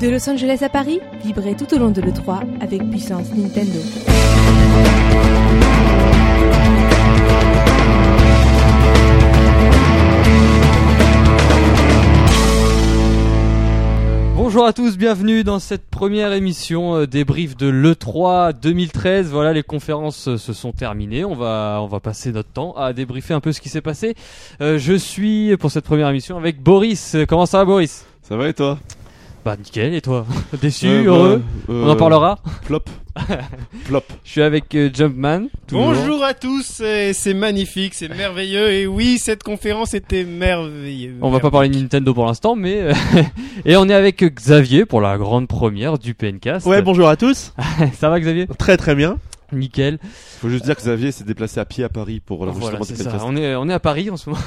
De Los Angeles à Paris, vibrez tout au long de l'E3 avec puissance Nintendo. Bonjour à tous, bienvenue dans cette première émission euh, débrief de l'E3 2013. Voilà, les conférences euh, se sont terminées. On va, on va passer notre temps à débriefer un peu ce qui s'est passé. Euh, je suis pour cette première émission avec Boris. Comment ça va, Boris? Ça va et toi? Bah nickel. Et toi Déçu, Euh, bah, heureux euh, On en parlera. Plop. Plop. Je suis avec euh, Jumpman. Bonjour à tous, c'est magnifique, c'est merveilleux, et oui, cette conférence était merveilleuse. On va pas parler de Nintendo pour l'instant, mais euh, et on est avec Xavier pour la grande première du PNcast. Ouais, bonjour à tous. ça va Xavier? Très très bien. Nickel. Faut juste dire que Xavier s'est déplacé à pied à Paris pour Voilà, l'enregistrement c'est du podcast. On est, on est à Paris en ce moment.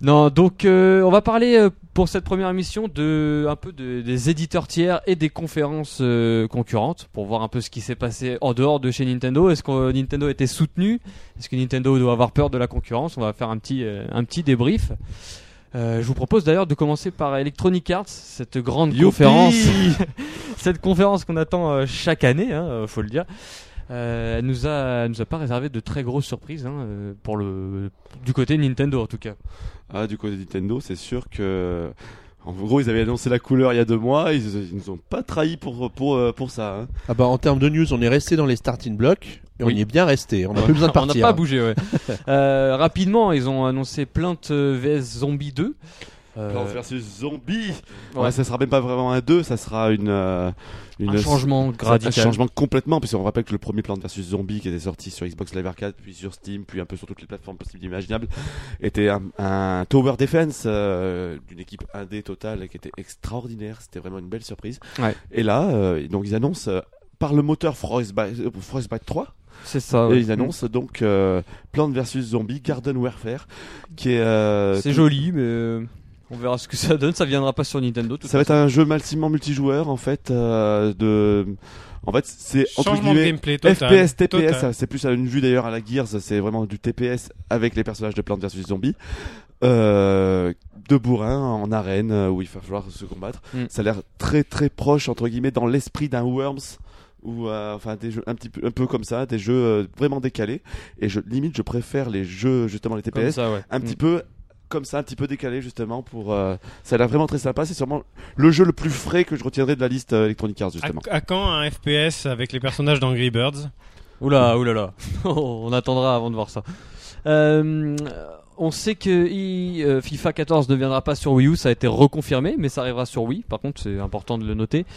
Non, donc euh, on va parler euh, pour cette première émission de un peu de- des éditeurs tiers et des conférences euh, concurrentes pour voir un peu ce qui s'est passé en dehors de chez Nintendo. Est-ce que Nintendo été soutenu? Est-ce que Nintendo doit avoir peur de la concurrence? On va faire un petit, un petit débrief. Je vous propose d'ailleurs de commencer par Electronic Arts, cette grande Youpi conférence, cette conférence qu'on attend chaque année, hein, faut le dire. Euh, elle nous a, elle nous a pas réservé de très grosses surprises hein, euh, pour le du côté Nintendo en tout cas. Ah, du côté Nintendo, c'est sûr que. En gros, ils avaient annoncé la couleur il y a deux mois, ils, ils nous ont pas trahi pour, pour, euh, pour ça. hein. Ah bah en termes de news, on est resté dans les starting blocks et on Oui. y est bien resté. On n'a plus besoin de On n'a partir. pas bougé. Ouais. euh, rapidement, ils ont annoncé Plainte vs Zombie 2. Euh, Plants versus Zombie ouais, ouais. Ça sera même pas vraiment un 2, ça sera une. euh, une un changement Un radical. changement complètement, puisqu'on rappelle que le premier Plants vs Zombie qui était sorti sur Xbox Live Arcade, puis sur Steam, puis un peu sur toutes les plateformes possibles et imaginables, était un, un Tower Defense euh, d'une équipe indé totale qui était extraordinaire. C'était vraiment une belle surprise. Ouais. Et là, euh, donc ils annoncent euh, par le moteur Frostbite, euh, Frostbite 3, C'est ça. et ils annoncent donc euh, Plants vs Zombie Garden Warfare, qui est. euh, C'est tout- joli, mais euh, on verra ce que ça donne. Ça viendra pas sur Nintendo. de toute Ça va être un jeu massivement multijoueur en fait. euh, de, en fait, c'est entre guillemets gameplay total. FPS, TPS, c'est plus à une vue d'ailleurs à la Gears, c'est vraiment du TPS avec les personnages de Plants vs Zombies. Euh, de bourrin en arène euh, où il va falloir se combattre. Mm. Ça a l'air très très proche entre guillemets dans l'esprit d'un Worms ou euh, enfin des jeux un petit peu un peu comme ça, des jeux euh, vraiment décalés. Et je limite je préfère les jeux justement les TPS ça, ouais. un Mm. petit peu comme ça, un petit peu décalé justement pour. euh, ça a l'air vraiment très sympa. C'est sûrement le jeu le plus frais que je retiendrai de la liste euh, Electronic Arts À, justement. à quand un FPS avec les personnages d'Angry Birds? Oula, oulala. on attendra avant de voir ça. Euh, on sait que i- euh, FIFA 14 ne viendra pas sur Wii U, ça a été reconfirmé, mais ça arrivera sur Wii. Par contre, c'est important de le noter.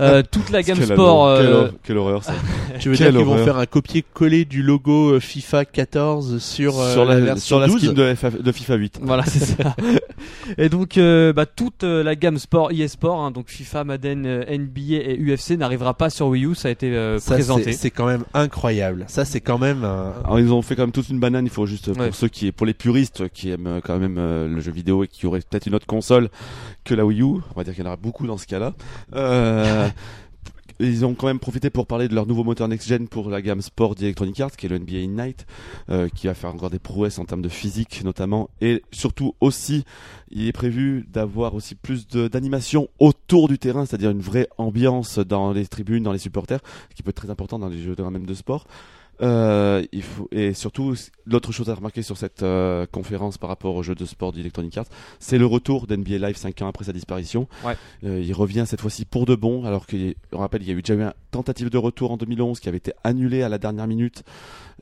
Euh, toute la gamme Quelle sport. quelle euh, horreur- quelle horreur ça. Tu veux Quelle dire qu'ils vont faire un copier-coller du logo FIFA 14 sur, euh, sur la, version sur la 12 skin de, FF de FIFA 8. Voilà, c'est ça. Et donc, euh, bah, toute la gamme sport, e-sport, hein, donc FIFA, Madden, NBA et UFC n'arrivera pas sur Wii U. Ça a été euh, Ça, présenté. c'est- c'est quand même incroyable. Ça, c'est quand même un... Alors ils ont fait quand même toute une banane. Il faut juste pour Ouais. ceux qui, pour les puristes qui aiment euh, quand même euh, le jeu vidéo et qui auraient peut-être une autre console que la Wii U. On va dire qu'il y en aura beaucoup dans ce cas-là. Euh, Ils ont quand même profité pour parler de leur nouveau moteur next-gen pour la gamme sport d'Electronic Arts, qui est le NBA Ignite, qui va faire encore des prouesses en termes de physique notamment, et surtout aussi, il est prévu d'avoir aussi plus d'animation autour du terrain, c'est-à-dire une vraie ambiance dans les tribunes, dans les supporters, ce qui peut être très important dans les jeux de même de sport. Euh, il faut et surtout l'autre chose à remarquer sur cette euh, conférence par rapport aux jeux de sport d'Electronic Arts, c'est le retour d'NBA Live 5 ans après sa disparition. Ouais. Euh, il revient cette fois-ci pour de bon, alors qu'on rappelle il y a eu déjà eu une tentative de retour en 2011 qui avait été annulée à la dernière minute.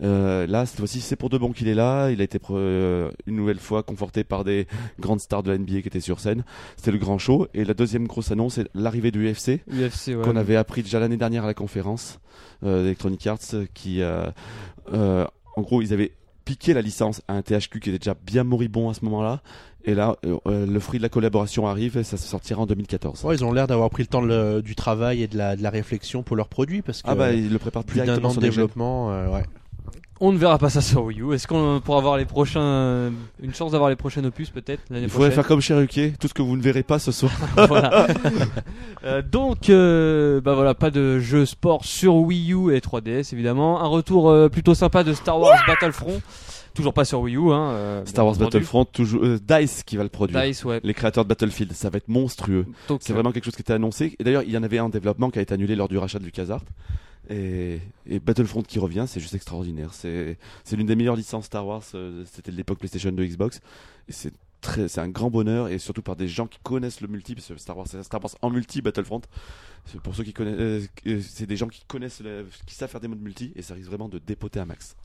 Euh, là cette fois-ci c'est pour de bon qu'il est là. Il a été pre- euh, une nouvelle fois conforté par des grandes stars de la NBA qui étaient sur scène. C'était le grand show. Et la deuxième grosse annonce c'est l'arrivée du UFC UFC, ouais. qu'on avait appris déjà l'année dernière à la conférence euh, d'Electronic Arts qui euh, euh, en gros ils avaient piqué la licence à un THQ qui était déjà bien moribond à ce moment-là et là euh, le fruit de la collaboration arrive et ça se sortira en 2014 Ouais, ils ont l'air d'avoir pris le temps le- du travail et de la, de la réflexion pour leurs produits parce que ah bah ils le préparent plus d'un an de développement, euh, ouais. On ne verra pas ça sur Wii U. Est-ce qu'on pourra avoir les prochains, une chance d'avoir les prochains opus peut-être l'année il faudrait faire comme Cherokee tout ce que vous ne verrez pas ce soir voilà. Euh, donc, euh, bah voilà, pas de jeu sport sur Wii U et 3DS évidemment. Un retour euh, plutôt sympa de Star Wars Battlefront. toujours pas sur Wii U. Hein, euh, Star Wars. Battlefront, toujours euh, Dice qui va le produire. Dice, ouais. Les créateurs de Battlefield, ça va être monstrueux. C'est euh, vraiment quelque chose qui était annoncé. Et d'ailleurs, il y en avait un en développement qui a été annulé lors du rachat de LucasArts. Et, Battlefront qui revient, c'est juste extraordinaire. C'est l'une des meilleures licences Star Wars. euh, C'était de l'époque PlayStation 2 Xbox. C'est c'est un grand bonheur et surtout par des gens qui connaissent le multi. Parce que Star Wars, Star Wars en multi Battlefront. Pour ceux qui connaissent, euh, euh, c'est des gens qui connaissent, qui savent faire des modes multi et ça risque vraiment de dépoter un max.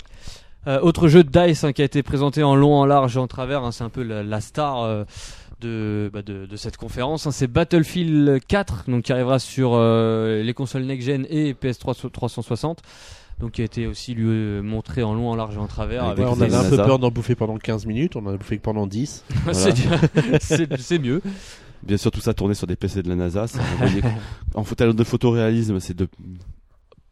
Autre jeu de Dice hein, qui a été présenté en long, en large en travers, hein, c'est un peu la, star de, bah, de, de cette conférence. hein. c'est Battlefield 4, donc qui arrivera sur euh, les consoles next-gen et PS3 360. Donc qui a été aussi lui euh, montré en long, en large et en travers. Avec Ouais, avec on avait un peu peur d'en bouffer pendant 15 minutes, on en a bouffé que pendant 10. c'est c'est- c'est mieux. Bien sûr, tout ça tourné sur des PC de la NASA. Ça en photo de photoréalisme, c'est de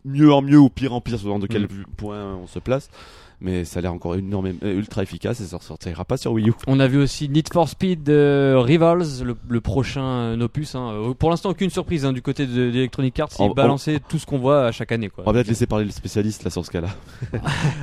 mieux en mieux ou pire en pire, selon de quel Mm. point on se place. Mais ça a l'air encore énormément, euh, ultra efficace et ça sortira pas sur Wii U. On a vu aussi Need for Speed euh, Rivals, le, le prochain euh, opus. hein. Euh, Pour l'instant, aucune surprise hein, du côté de- d'Electronic Arts. On- Ils balançaient tout ce qu'on voit à chaque année. Quoi. On va peut-être laisser parler le spécialiste là sur ce cas-là.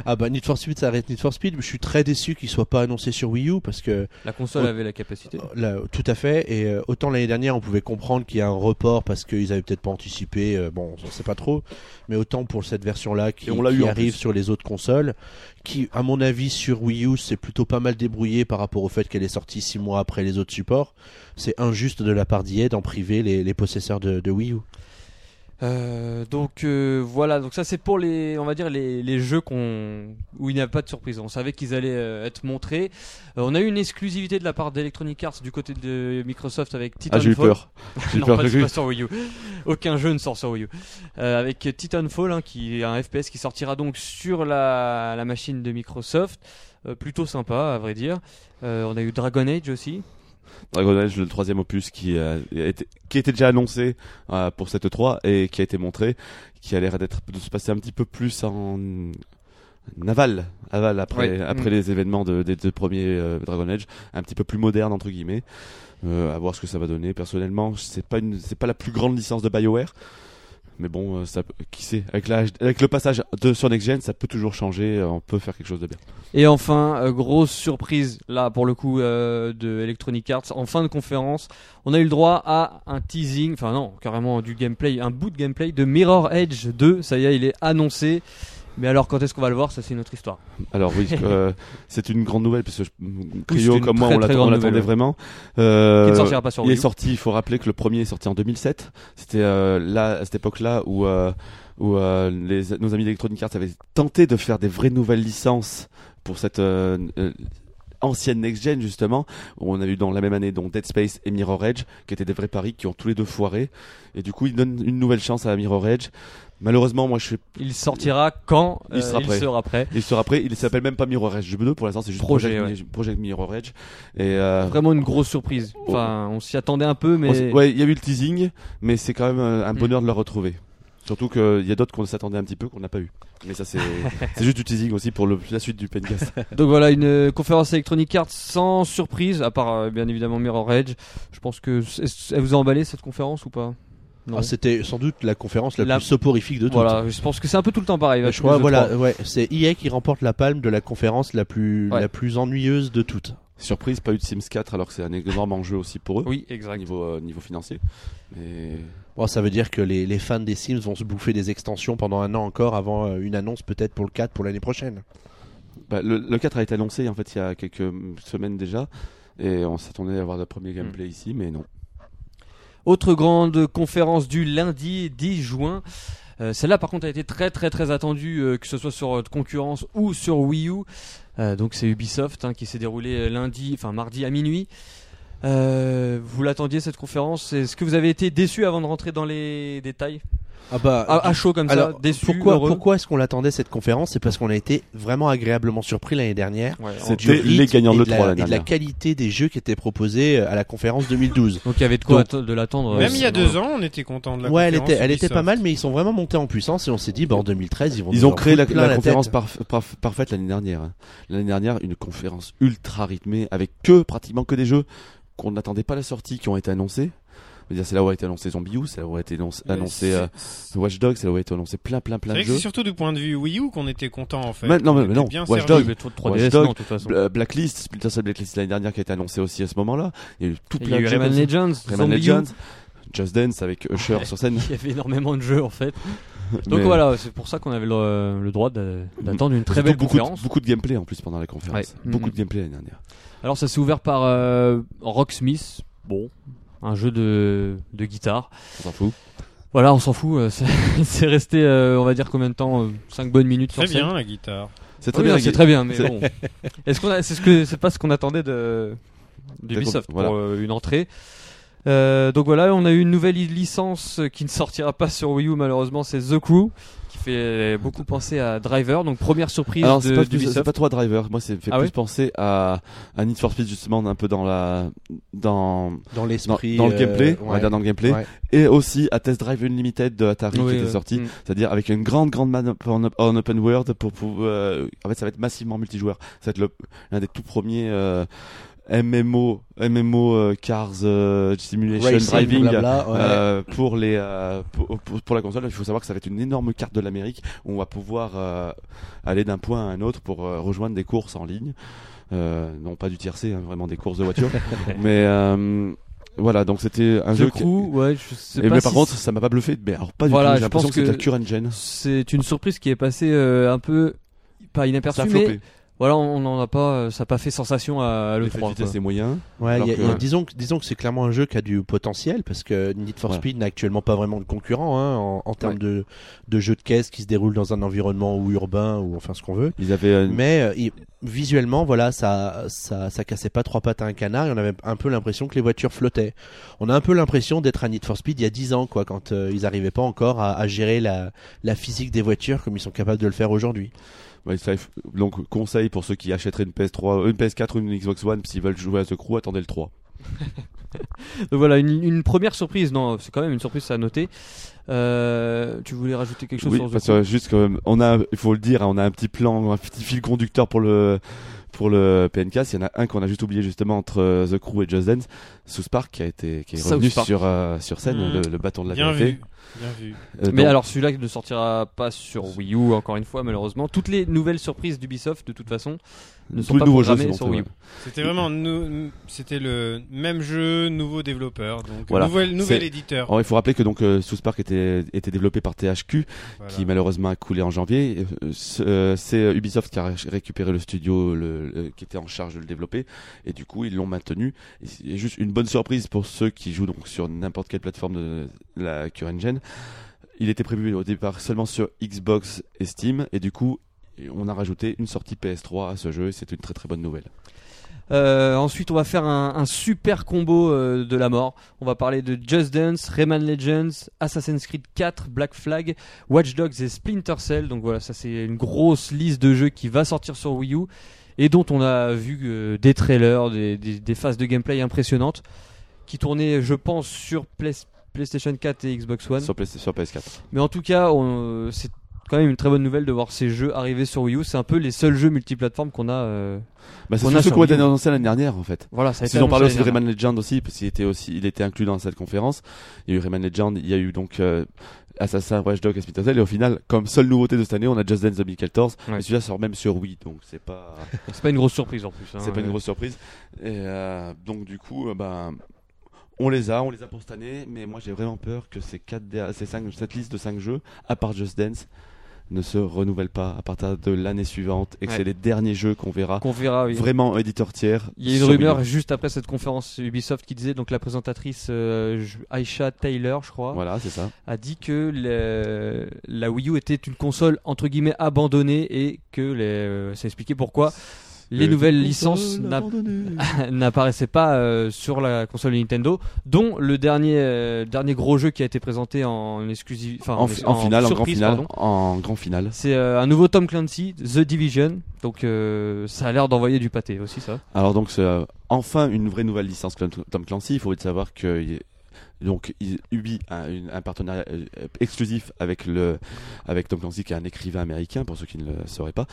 Ah bah Need for Speed, ça arrête Need for Speed. Je suis très déçu qu'il soit pas annoncé sur Wii U parce que La console avait la capacité. Là, tout à fait. Et euh, autant l'année dernière, on pouvait comprendre qu'il y a un report parce qu'ils avaient peut-être pas anticipé. euh, bon, on sait pas trop. Mais autant pour cette version-là qui, on eu arrive sur les autres consoles, qui, à mon avis, sur Wii U, c'est plutôt pas mal débrouillé par rapport au fait qu'elle est sortie six mois après les autres supports. C'est injuste de la part d'EA d'en priver les, possesseurs de Wii U. Euh, donc euh, voilà, donc ça c'est pour les, on va dire les, les jeux qu'on où il n'y a pas de surprise. On savait qu'ils allaient euh, être montrés. On a eu une exclusivité de la part d'Electronic Arts du côté de Microsoft avec Ah, j'ai eu Titanfall. peur. J'ai non, peur pas, sur Wii U. Aucun jeu ne sort sur Wii U. Avec Titanfall, hein, qui est un FPS qui sortira donc sur la, la machine de Microsoft. Plutôt sympa, à vrai dire. On a eu Dragon Age aussi. Dragon Age, le troisième opus qui a été, qui était déjà annoncé euh, pour cette 3 et qui a été montré, qui a l'air d'être de se passer un petit peu plus en aval, aval après Ouais. après Mm. les événements de- des deux premiers euh, Dragon Age, un petit peu plus moderne entre guillemets. Euh, à voir ce que ça va donner. Personnellement, c'est pas une, c'est pas la plus grande licence de Bioware. Mais bon, euh, qui sait, avec, le passage sur Next Gen, ça peut toujours changer, euh, on peut faire quelque chose de bien. Et enfin, euh, grosse surprise là pour le coup euh, de Electronic Arts en fin de conférence, on a eu le droit à un teasing, enfin non, carrément du gameplay, un bout de gameplay de Mirror Edge 2. Ça y est, il est annoncé. Mais alors quand est-ce qu'on va le voir? Ça c'est une autre histoire. Alors oui, euh, c'est une grande nouvelle parce que Cryo comme moi très, on l'attendait ouais. vraiment. Euh, Qui ne sortira pas sur il est sorti, il faut rappeler que le premier est sorti en 2007. C'était euh, là à cette époque-là où euh, où euh, les, nos amis d'Electronic Arts avaient tenté de faire des vraies nouvelles licences pour cette euh, euh, ancienne next-gen justement, où on a eu dans la même année donc Dead Space et Mirror Edge, qui étaient des vrais paris qui ont tous les deux foiré. Et du coup, ils donnent une nouvelle chance à Mirror Edge. Malheureusement, moi je suis Il sortira quand Il euh, sera prêt. sera prêt. il sera prêt, il s'appelle même pas Mirror Edge 2 pour l'instant, c'est juste Projet, Project, Project Mirror Edge. Et euh, Vraiment une grosse surprise. Enfin, on s'y attendait un peu, mais ouais, il y a eu le teasing, mais c'est quand même euh, un Mm. bonheur de le retrouver. Surtout qu'il y a d'autres qu'on s'attendait un petit peu qu'on n'a pas eu. Mais ça c'est c'est juste du teasing aussi pour le, la suite du Pencast. Donc voilà, une euh, conférence Electronic Arts sans surprise, à part euh, bien évidemment Mirror Edge. Je pense que elle vous a emballé cette conférence ou pas? Ah, C'était sans doute la conférence la, La- plus soporifique de toutes. Voilà, je pense que c'est un peu tout le temps pareil. Je crois, voilà, E3. ouais, c'est EA qui remporte la palme de la conférence la plus, Ouais. la plus ennuyeuse de toutes. Surprise, pas eu de Sims 4 alors que c'est un énorme enjeu aussi pour eux. Oui, exact. Niveau, euh, niveau financier. Mais Bon, ça veut dire que les, les fans des Sims vont se bouffer des extensions pendant un an encore avant euh, une annonce peut-être pour le 4 pour l'année prochaine. bah, le, le 4 a été annoncé en fait il y a quelques semaines déjà. Et on s'attendait à avoir le premier gameplay ici, mais non. Autre grande conférence du lundi 10 juin. Euh, Celle-là, par contre, a été très très très attendue, euh, que ce soit sur euh, concurrence ou sur Wii U. Donc c'est Ubisoft hein, qui s'est déroulé lundi, enfin mardi à minuit. Vous l'attendiez cette conférence? Est-ce que vous avez été déçu avant de rentrer dans les détails? Ah bah, à, à chaud comme ça, alors, déçu, pourquoi, heureux pourquoi est-ce qu'on l'attendait cette conférence? C'est parce qu'on a été vraiment agréablement surpris l'année dernière. Ouais, C'est- du C'était les gagnants de la- l'E3 l'année et de la dernière. qualité des jeux qui étaient proposés euh, à la conférence 2012. Donc il y avait de quoi Donc- de l'attendre. Même euh, il y a deux ans, on était content de la ouais, elle conférence était, elle était Ubisoft. pas mal, mais ils sont vraiment montés en puissance et on s'est dit, bah, en 2013, ils vont Ils ont créé la, conférence tête. parf- parf- parfaite l'année dernière. hein. L'année dernière, une conférence ultra rythmée avec que pratiquement que des jeux qu'on n'attendait pas à la sortie qui ont été annoncés. Veux dire, c'est là où a été annoncé Zombie U, c'est là où a été annoncé, euh, Watch Dogs, c'est là où a été annoncé plein, plein, C'est plein vrai de que c'est jeux. surtout du point de vue Wii U qu'on était content en fait. Mais non, On mais était non, bien Watch. Dogs, Oui, mais trop de 3DS, Watch Dogs, non, de toute façon. Bla- Blacklist, Splinter Cell Blacklist l'année dernière qui a été annoncé aussi à ce moment-là. Il y a eu tout Il y plein a eu de jeux Rayman. Legends, Rayman. Legends, Just Dance avec Usher Ouais. sur scène. Il y avait énormément de jeux en fait. Donc Mais- voilà, c'est pour ça qu'on avait le, le droit d'attendre une très belle beaucoup, conférence. de, beaucoup de gameplay en plus pendant la conférence. Ouais. Beaucoup Mhm. de gameplay l'année dernière. Alors ça s'est ouvert par euh, Rocksmith, bon, un jeu de, de guitare. On s'en fout. Voilà, on s'en fout, euh, c'est c'est resté, euh, on va dire combien de temps 5 bonnes minutes Très sur scène. bien la guitare. C'est très Oui, bien. c'est très bien, mais C'est- bon. Est-ce qu'on a, c'est ce que, c'est pas ce qu'on attendait de d'Ubisoft Voilà. pour euh, une entrée? Euh, donc voilà, on a eu une nouvelle licence qui ne sortira pas sur Wii U malheureusement, c'est The Crew, qui fait beaucoup penser à Driver. Donc première surprise Alors c'est de- pas, plus- pas trop à Driver. Moi, c'est fait Ah plus ouais penser à, à Need for Speed justement un peu dans la dans Dans l'esprit. dans le euh, gameplay, on va ouais. dire dans le gameplay, Ouais. et aussi à Test Drive Unlimited de Atari Oui, qui était sorti, Mm. c'est-à-dire avec une grande grande map en, en open world pour, pour euh, en fait ça va être massivement multijoueur. Ça va être le- l'un des tout premiers euh, MMO MMO euh, Cars euh, Simulation Racing, Driving blabla, ouais. euh, pour les euh, pour, pour- la console. Il faut savoir que ça va être une énorme carte de l'Amérique où on va pouvoir euh, aller d'un point à un autre pour euh, rejoindre des courses en ligne. Euh, non pas du tiercé, hein, vraiment des courses de voiture. mais euh, voilà, donc c'était un jeu The qui- Crew, ouais, je sais et pas mais si par contre, ça m'a pas bluffé. Mais alors pas du Voilà, tout. J'ai l'impression pense que c'est que- cure engine. c'est une surprise qui est passée euh, un peu pas Ça a inaperçue, mais. Voilà, on n'en a pas, euh, ça n'a pas fait sensation à, à L'effet de l'E3. vitesse quoi. est moyen. Ouais, y a- que- il y a- disons, que- disons que c'est clairement un jeu qui a du potentiel parce que Need for Voilà. Speed n'a actuellement pas vraiment de concurrent hein, en, en termes Ouais. de, de jeu de caisse qui se déroule dans un environnement ou urbain ou enfin ce qu'on veut. Ils avaient euh, Mais euh, visuellement, voilà, ça, ça, ça cassait pas trois pattes à un canard. Et on avait un peu l'impression que les voitures flottaient. On a un peu l'impression d'être à Need for Speed il y a 10 ans, quoi, quand euh, ils arrivaient pas encore à, à gérer la, la physique des voitures comme ils sont capables de le faire aujourd'hui. ouais, ça- donc conseil pour ceux qui achèteraient une PS3, une PS4 ou une Xbox One s'ils veulent jouer à The Crew, attendez le 3. Donc voilà, une, une première surprise. Non, c'est quand même une surprise à noter. Euh, tu voulais rajouter quelque chose Oui, sur The parce Crew que juste quand même, on a, il faut le dire, hein, on a un petit plan, un petit fil conducteur pour le pour le PNK. Il y en a un qu'on a juste oublié justement entre euh, The Crew et Just Dance, South Park qui a été qui est South revenu Park. sur euh, sur scène, Mmh. le, le bâton de la Bien vérité. vu. Bien vu. Euh, Mais donc- alors celui-là ne sortira pas sur Wii U encore une fois malheureusement. Toutes les nouvelles surprises d'Ubisoft de toute façon ne sont tous les pas nouveaux jeux programmées sont sur montés, Wii U. ouais. C'était vraiment nou- c'était le même jeu, nouveau développeur, donc Voilà. nouvel, nouvel éditeur. Alors, il faut rappeler que donc euh, South Park était était développé par THQ Voilà. qui malheureusement a coulé en janvier. Euh, ce- C'est euh, Ubisoft qui a ré- récupéré le studio le- le- qui était en charge de le développer et du coup ils l'ont maintenu. Et juste une bonne surprise pour ceux qui jouent donc sur n'importe quelle plateforme de la CureEngine. Il était prévu au départ seulement sur Xbox et Steam et du coup on a rajouté une sortie PS3 à ce jeu et c'est une très très bonne nouvelle. Euh, ensuite, on va faire un, un super combo euh, de la mort. On va parler de Just Dance, Rayman Legends, Assassin's Creed 4, Black Flag, Watch Dogs et Splinter Cell. Donc voilà, ça c'est une grosse liste de jeux qui va sortir sur Wii U et dont on a vu euh, des trailers, des, des- des phases de gameplay impressionnantes qui tournaient, je pense, sur Play- PlayStation 4 et Xbox One. Sur, PS- sur PS4. Mais en tout cas, c'est quand même une très bonne nouvelle de voir ces jeux arriver sur Wii U. C'est un peu les seuls jeux multiplateformes qu'on a. euh, Bah, c'est On tous a ceux qui ont été annoncés l'année dernière en fait. Voilà, ça a été Ils ont parlé aussi de Rayman Legend aussi, parce qu'il était aussi, il était inclus dans cette conférence. Il y a eu Rayman Legend, il y a eu donc euh, Assassin, Watch Dogs Splinter Cell, et au final, comme seule nouveauté de cette année, on a Just Dance 2014. Ouais. Et celui-là sort même sur Wii, donc c'est pas, C'est pas une grosse surprise en plus. hein. c'est pas une grosse surprise. Et euh, donc du coup, euh, ben, on les a, on les a pour cette année, mais moi j'ai vraiment peur que ces quatre, der- ces cinq, cette liste de 5 jeux, à part Just Dance, ne se renouvelle pas à partir de l'année suivante, et que Ouais. c'est les derniers jeux qu'on verra Qu'on verra, oui. vraiment éditeur tiers. Il y a une rumeur juste après cette conférence Ubisoft qui disait donc la présentatrice euh, Aisha Taylor, je crois, Voilà, c'est ça. a dit que le- la Wii U était une console entre guillemets abandonnée et que les, euh, ça expliquait pourquoi les Euh, nouvelles licences n'apparaissaient pas euh, sur la console Nintendo, dont le dernier euh, dernier gros jeu qui a été présenté en exclusive, enfin en, en finale, en grand pardon. en grand finale. C'est euh, un nouveau Tom Clancy, The Division. Donc ça a l'air d'envoyer du pâté aussi ça. Alors donc c'est enfin une vraie nouvelle licence Tom Clancy. Il faut savoir que Donc il- Ubi a une- un partenariat euh, exclusif avec le avec Tom Clancy qui est un écrivain américain pour ceux qui ne le sauraient pas,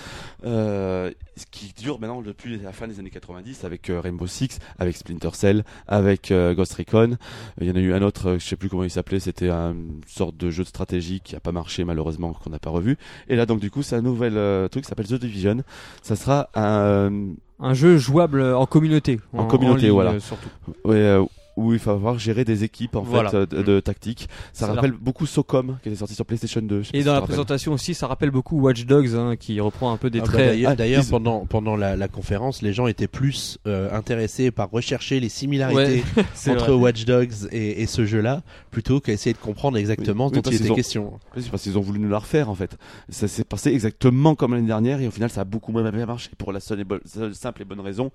euh, ce qui dure maintenant depuis la fin des années 90 avec euh, Rainbow Six, avec Splinter Cell, avec euh, Ghost Recon. Il y en a eu un autre, euh, je sais plus comment il s'appelait, c'était un- une sorte de jeu de stratégie qui a pas marché malheureusement qu'on n'a pas revu. Et là donc du coup c'est un nouvel euh, truc qui s'appelle The Division. Ça sera un Un jeu jouable en communauté. En communauté, ligne, voilà. euh, Surtout. Ouais, euh, où il va falloir gérer des équipes en Voilà. fait euh, de, de tactique. Ça rappelle beaucoup Socom qui était sorti sur PlayStation 2. je sais pas Et dans la présentation aussi, ça rappelle beaucoup Watch Dogs, hein, qui reprend un peu des Ah bah traits. D'ailleurs, Ah, ils- pendant pendant la, la conférence, les gens étaient plus euh, intéressés par rechercher les similarités Ouais, entre vrai. Watch Dogs et, et ce jeu-là, plutôt qu'à essayer de comprendre exactement Oui, dont parce il était qu'ils ont- question. C'est parce qu'ils ont voulu nous la refaire en fait. Ça s'est passé exactement comme l'année dernière et au final ça a beaucoup moins bien marché pour la seule, et bonne- seule simple et bonne raison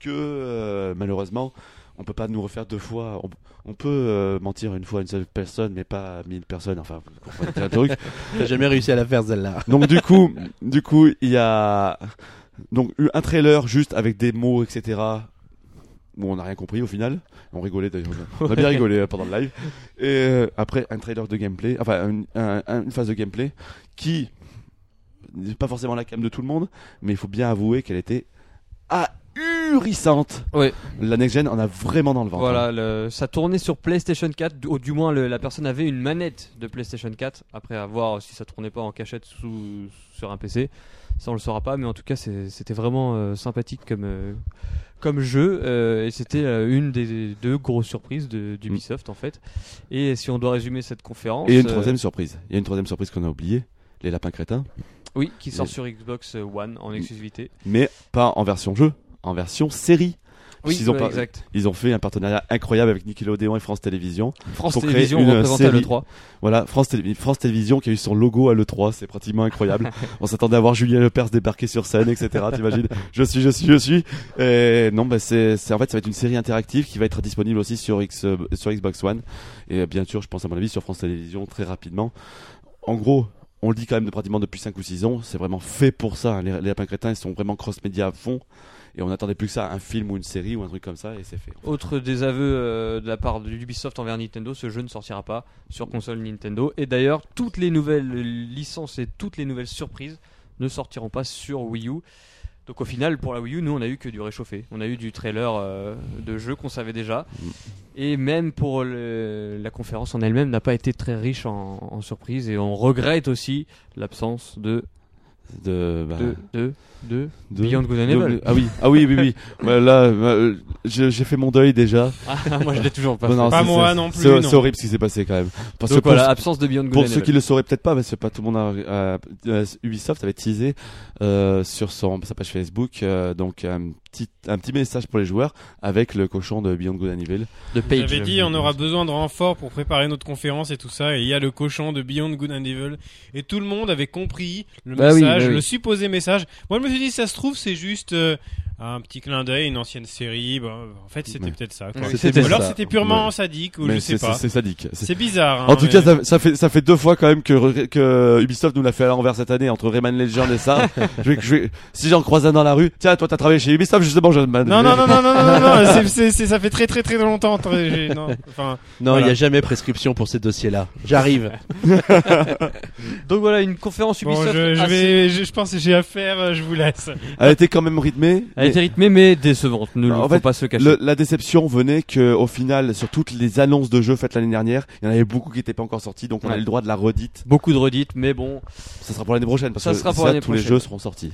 que euh, malheureusement on peut pas nous refaire deux fois. On, on peut euh, mentir une fois à une seule personne mais pas à mille personnes. Enfin, vous comprenez un truc. J'ai jamais réussi à la faire celle-là. Donc du coup, du coup, il y a donc eu un trailer juste avec des mots, etc. Où on n'a rien compris au final. On rigolait d'ailleurs. On a bien rigolé euh, pendant le live. Et euh, après un trailer de gameplay, enfin une, un- un- une phase de gameplay qui n'est pas forcément la cam de tout le monde, mais il faut bien avouer qu'elle était ahurissante. Ouais. La next gen en a vraiment dans le ventre. Voilà, le- ça tournait sur PlayStation 4, du- ou du moins le- la personne avait une manette de PlayStation 4, après à voir si ça tournait pas en cachette sous, sur un PC. Ça on le saura pas, mais en tout cas c'était vraiment euh, sympathique comme, euh, comme jeu, euh, et c'était une des deux grosses surprises de- d'Ubisoft en fait. Et si on doit résumer cette conférence... Et une troisième surprise. Il y a une troisième surprise qu'on a oubliée. Les lapins crétins. oui, qui sort Les- sur Xbox One en exclusivité. Mais pas en version jeu, en version série. Oui, Ils ont ouais, exact. Ils ont fait un partenariat incroyable avec Nickelodeon et France Télévisions. France pour créer Télévisions une représentée à série. l'E3. Voilà, France, Télé- France Télévisions qui a eu son logo à l'E3, c'est pratiquement incroyable. On s'attendait à voir Julien Lepers débarquer sur scène, etc. T'imagines Je suis, je suis, je suis. Et non, bah c'est, c'est en fait ça va être une série interactive qui va être disponible aussi sur X, euh, sur Xbox One et euh, bien sûr, je pense à mon avis sur France Télévisions très rapidement. En gros. On le dit quand même de pratiquement depuis 5 ou 6 ans, c'est vraiment fait pour ça. Les, les lapins crétins, ils sont vraiment cross-média à fond. Et on attendait plus que ça, un film ou une série ou un truc comme ça, et c'est fait. Autre désaveu euh, de la part de Ubisoft envers Nintendo, ce jeu ne sortira pas sur console Nintendo. Et d'ailleurs, toutes les nouvelles licences et toutes les nouvelles surprises ne sortiront pas sur Wii U. Donc au final, pour la Wii U, nous on a eu que du réchauffé. On a eu du trailer euh, de jeu qu'on savait déjà. Mm. Et même pour le- la conférence en elle-même n'a pas été très riche en, en surprises. Et on regrette aussi l'absence de, De, bah, de, de, de de- Beyond Good and de- Evil. Ah oui, ah oui, oui, oui. Ouais, là, euh, j'ai fait mon deuil déjà. Ah, moi je l'ai toujours pas fait. non, Pas c'est- moi non plus, C'est non. horrible ce qui s'est passé quand même. Parce Donc que pour, voilà, absence de Beyond Good pour and ceux Evil. qui le sauraient peut-être pas, parce que pas tout le monde a, euh, Ubisoft avait teasé euh, sur son, sa page Facebook euh, donc un petit, un petit message pour les joueurs avec le cochon de Beyond Good and Evil. de Page. J'avais dit on aura besoin de renforts pour préparer notre conférence et tout ça et il y a le cochon de Beyond Good and Evil et tout le monde avait compris le Bah oui, message, bah oui. le supposé message. Moi je me dit ça se trouve c'est juste euh, un petit clin d'œil, une ancienne série. Bon, en fait c'était Ouais. peut-être ça. Quoi. Oui, C'était alors ça. c'était purement Ouais. sadique ou Mais je sais c'est- pas. c'est sadique. C'est- C'est bizarre. hein, En tout mais- cas, ça, ça fait ça fait deux fois quand même que que Ubisoft nous l'a fait à l'envers cette année entre Rayman Legend et ça. je vais, je vais- si j'en croise un dans la rue, tiens, toi t'as travaillé chez Ubisoft justement, je Non non non non non non non, non, c'est- c'est- c'est- ça fait très très très longtemps. très- j'ai- non, enfin, Non, Voilà. il n'y a jamais prescription pour ces dossiers-là. J'arrive. Donc voilà, une conférence bon, Ubisoft. je, je assez- vais, je, je pense que j'ai affaire, euh, je vous laisse. Elle était quand même rythmée. Elle était rythmée mais décevante. Ne En faut fait, pas se cacher. Le- la déception venait que au final, sur toutes les annonces de jeux faites l'année dernière, il y en avait beaucoup qui n'étaient pas encore sortis, donc on Ouais. a eu le droit de la redite. Beaucoup de redites, mais bon. Ça sera pour l'année prochaine parce Ça que sera pour ça, l'année tous les jeux seront sortis.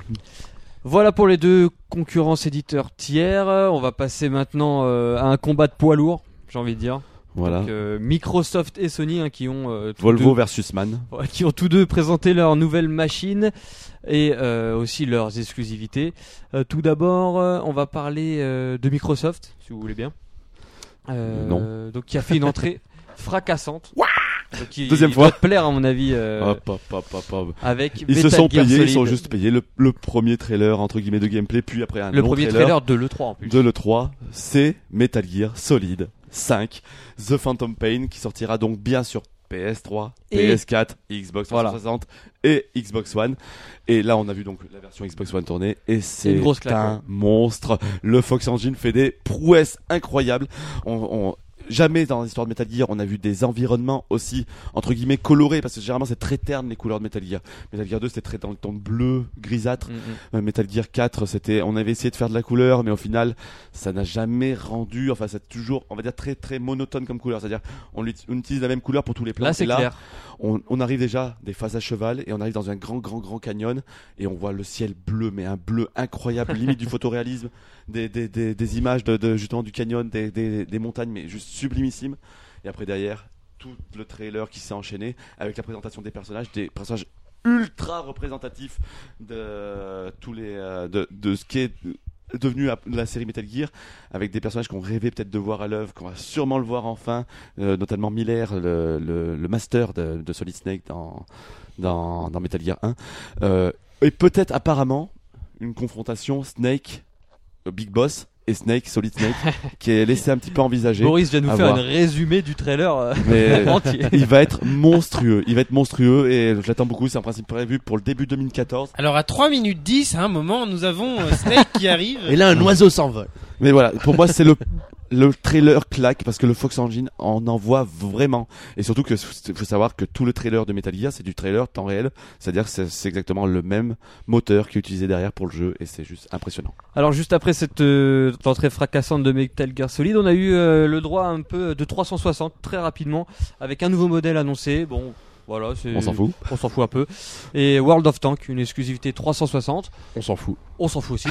Voilà pour les deux concurrents éditeurs tiers. On va passer maintenant euh, à un combat de poids lourd, j'ai envie de dire. Voilà. Donc, euh, Microsoft et Sony hein, qui ont euh, Volvo deux- versus Man. Qui ont tous deux présenté leur nouvelle machine et euh, aussi leurs exclusivités. Euh, tout d'abord, euh, on va parler de Microsoft, si vous voulez bien. Non. Donc, qui a fait une entrée fracassante. Donc, qui, Deuxième il fois. doit te plaire à mon avis. euh, Hop, hop, hop, hop, hop. avec Ils se sont Gear payés, ils Solid. sont juste payés le, le premier trailer entre guillemets de gameplay, puis après un le long premier trailer de l'E3 en plus. de l'E3, c'est Metal Gear Solid 5, The Phantom Pain, qui sortira donc bien sur PS3, Et- PS4, Xbox Voilà. 360 et Xbox One. Et là, on a vu donc la version Xbox One tourner, et c'est un monstre. Le Fox Engine fait des prouesses incroyables. On, on- jamais dans l'histoire de Metal Gear on a vu des environnements aussi entre guillemets colorés parce que généralement c'est très terne les couleurs de Metal Gear. Metal Gear 2 c'était très dans le ton bleu grisâtre. Mm, mm. Euh, Metal Gear 4 c'était on avait essayé de faire de la couleur mais au final ça n'a jamais rendu enfin c'est toujours on va dire très très monotone comme couleur c'est-à-dire on, utilise la même couleur pour tous les plans. Là, c'est clair. on, on arrive déjà des phases à cheval et on arrive dans un grand grand grand canyon et on voit le ciel bleu mais un bleu incroyable limite du photoréalisme des, images de, justement du canyon des, montagnes mais juste sublimissime et après derrière tout le trailer qui s'est enchaîné avec la présentation des personnages des personnages ultra représentatifs de tous les euh, de, ce qui est devenu la série Metal Gear avec des personnages qu'on rêvait peut-être de voir à l'œuvre qu'on va sûrement le voir enfin euh, notamment Miller le, master de, Solid Snake dans, Metal Gear 1 Euh, et peut-être apparemment une confrontation Snake Big Boss et Snake Solid Snake qui est laissé un petit peu envisager Boris vient nous faire voir. un résumé du trailer euh, mais entier. il va être monstrueux il va être monstrueux et je l'attends beaucoup c'est en principe prévu pour le début 2014 Alors à 3 minutes 10, à un moment, nous avons euh, Snake qui arrive. Et là, un oiseau s'envole. Mais voilà, pour moi, c'est le, le trailer claque parce que le Fox Engine en envoie vraiment. Et surtout que faut savoir que tout le trailer de Metal Gear, c'est du trailer temps réel. C'est-à-dire que c'est exactement le même moteur qui est utilisé derrière pour le jeu et c'est juste impressionnant. Alors juste après cette euh, entrée fracassante de Metal Gear Solid, on a eu euh, le droit un peu de 360 très rapidement avec un nouveau modèle annoncé. Bon, voilà, c'est On s'en fout. On s'en fout un peu. Et World of Tank, une exclusivité 360. On s'en fout. On s'en fout aussi.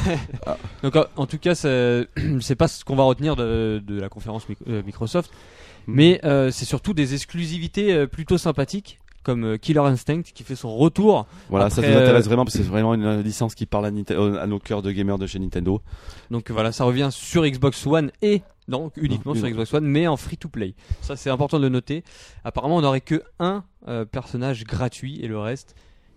Donc en, en tout cas, c'est pas ce qu'on va retenir de, de la conférence euh, Microsoft, mais euh, c'est surtout des exclusivités euh, plutôt sympathiques comme euh, Killer Instinct qui fait son retour. Voilà, ça nous intéresse euh, vraiment parce que c'est vraiment une licence qui parle à, Ninte- à nos cœurs de gamers de chez Nintendo. Donc voilà, ça revient sur Xbox One et donc uniquement Non, sur. Xbox One, mais en free to play. Ça c'est important de le noter. Apparemment, on n'aurait que un euh, personnage gratuit et le reste,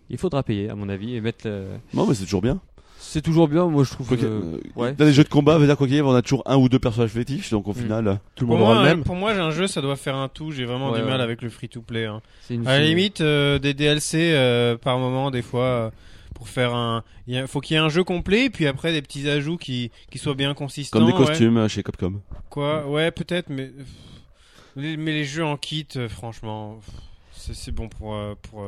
il faudra payer à mon avis et mettre. le- Non, mais c'est toujours bien. C'est toujours bien, moi je trouve. Quoi que- euh, euh, ouais. Dans les jeux de combat, veut dire quoi qu'il y ait, on a toujours un ou deux personnages fétiches, donc au Mm. final, euh, Tout le monde aura moi, le même. pour moi, j'ai un jeu, ça doit faire un tout. J'ai vraiment Ouais, du mal ouais. avec le free-to-play. hein. À la limite, euh, des DLC euh, par moment, des fois, pour faire un. Il faut qu'il y ait un jeu complet, puis après des petits ajouts qui, qui soient bien consistants. comme des costumes chez Capcom. Quoi? Ouais, peut-être, mais. les- Mais les jeux en kit, franchement, c'est c'est bon pour, pour,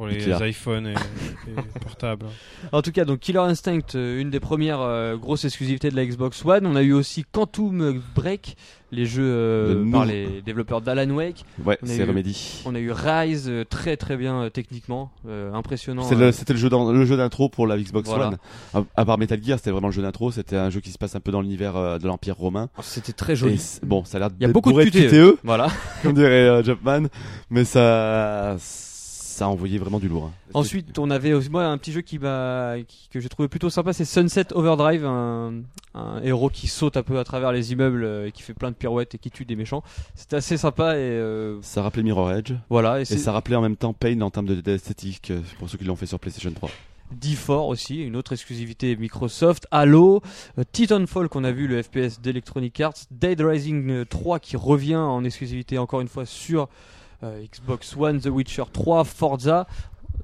pour les Clair. iPhones et, et portables. En tout cas, donc Killer Instinct, euh, une des premières euh, grosses exclusivités de la Xbox One. On a eu aussi Quantum Break, les jeux euh, par les développeurs d'Alan Wake. Ouais, On a c'est eu- Remedy. On a eu Rise, très très bien euh, techniquement, euh, impressionnant. Euh, C'était le jeu d'intro pour la Xbox Voilà. One. À, à part Metal Gear, c'était vraiment le jeu d'intro. C'était un jeu qui se passe un peu dans l'univers euh, de l'Empire romain. C'était très joli. bon, ça a l'air Il y a d'être beaucoup de QTE. QTE, Voilà. comme dirait euh, Jumpman, mais ça, ça a envoyé vraiment du lourd. hein. Ensuite, on avait moi un petit jeu qui qui- que j'ai trouvé plutôt sympa, c'est Sunset Overdrive, un, un héros qui saute un peu à travers les immeubles euh, et qui fait plein de pirouettes et qui tue des méchants. C'était assez sympa et euh, ça rappelait Mirror Edge voilà. Et, ça rappelait en même temps Pain en termes de- d'esthétique euh, pour ceux qui l'ont fait sur PlayStation 3. D4 aussi, une autre exclusivité Microsoft, Halo, Titanfall qu'on a vu, le FPS d'Electronic Arts, Dead Rising euh, 3 qui revient en exclusivité encore une fois sur Xbox One, The Witcher 3, Forza.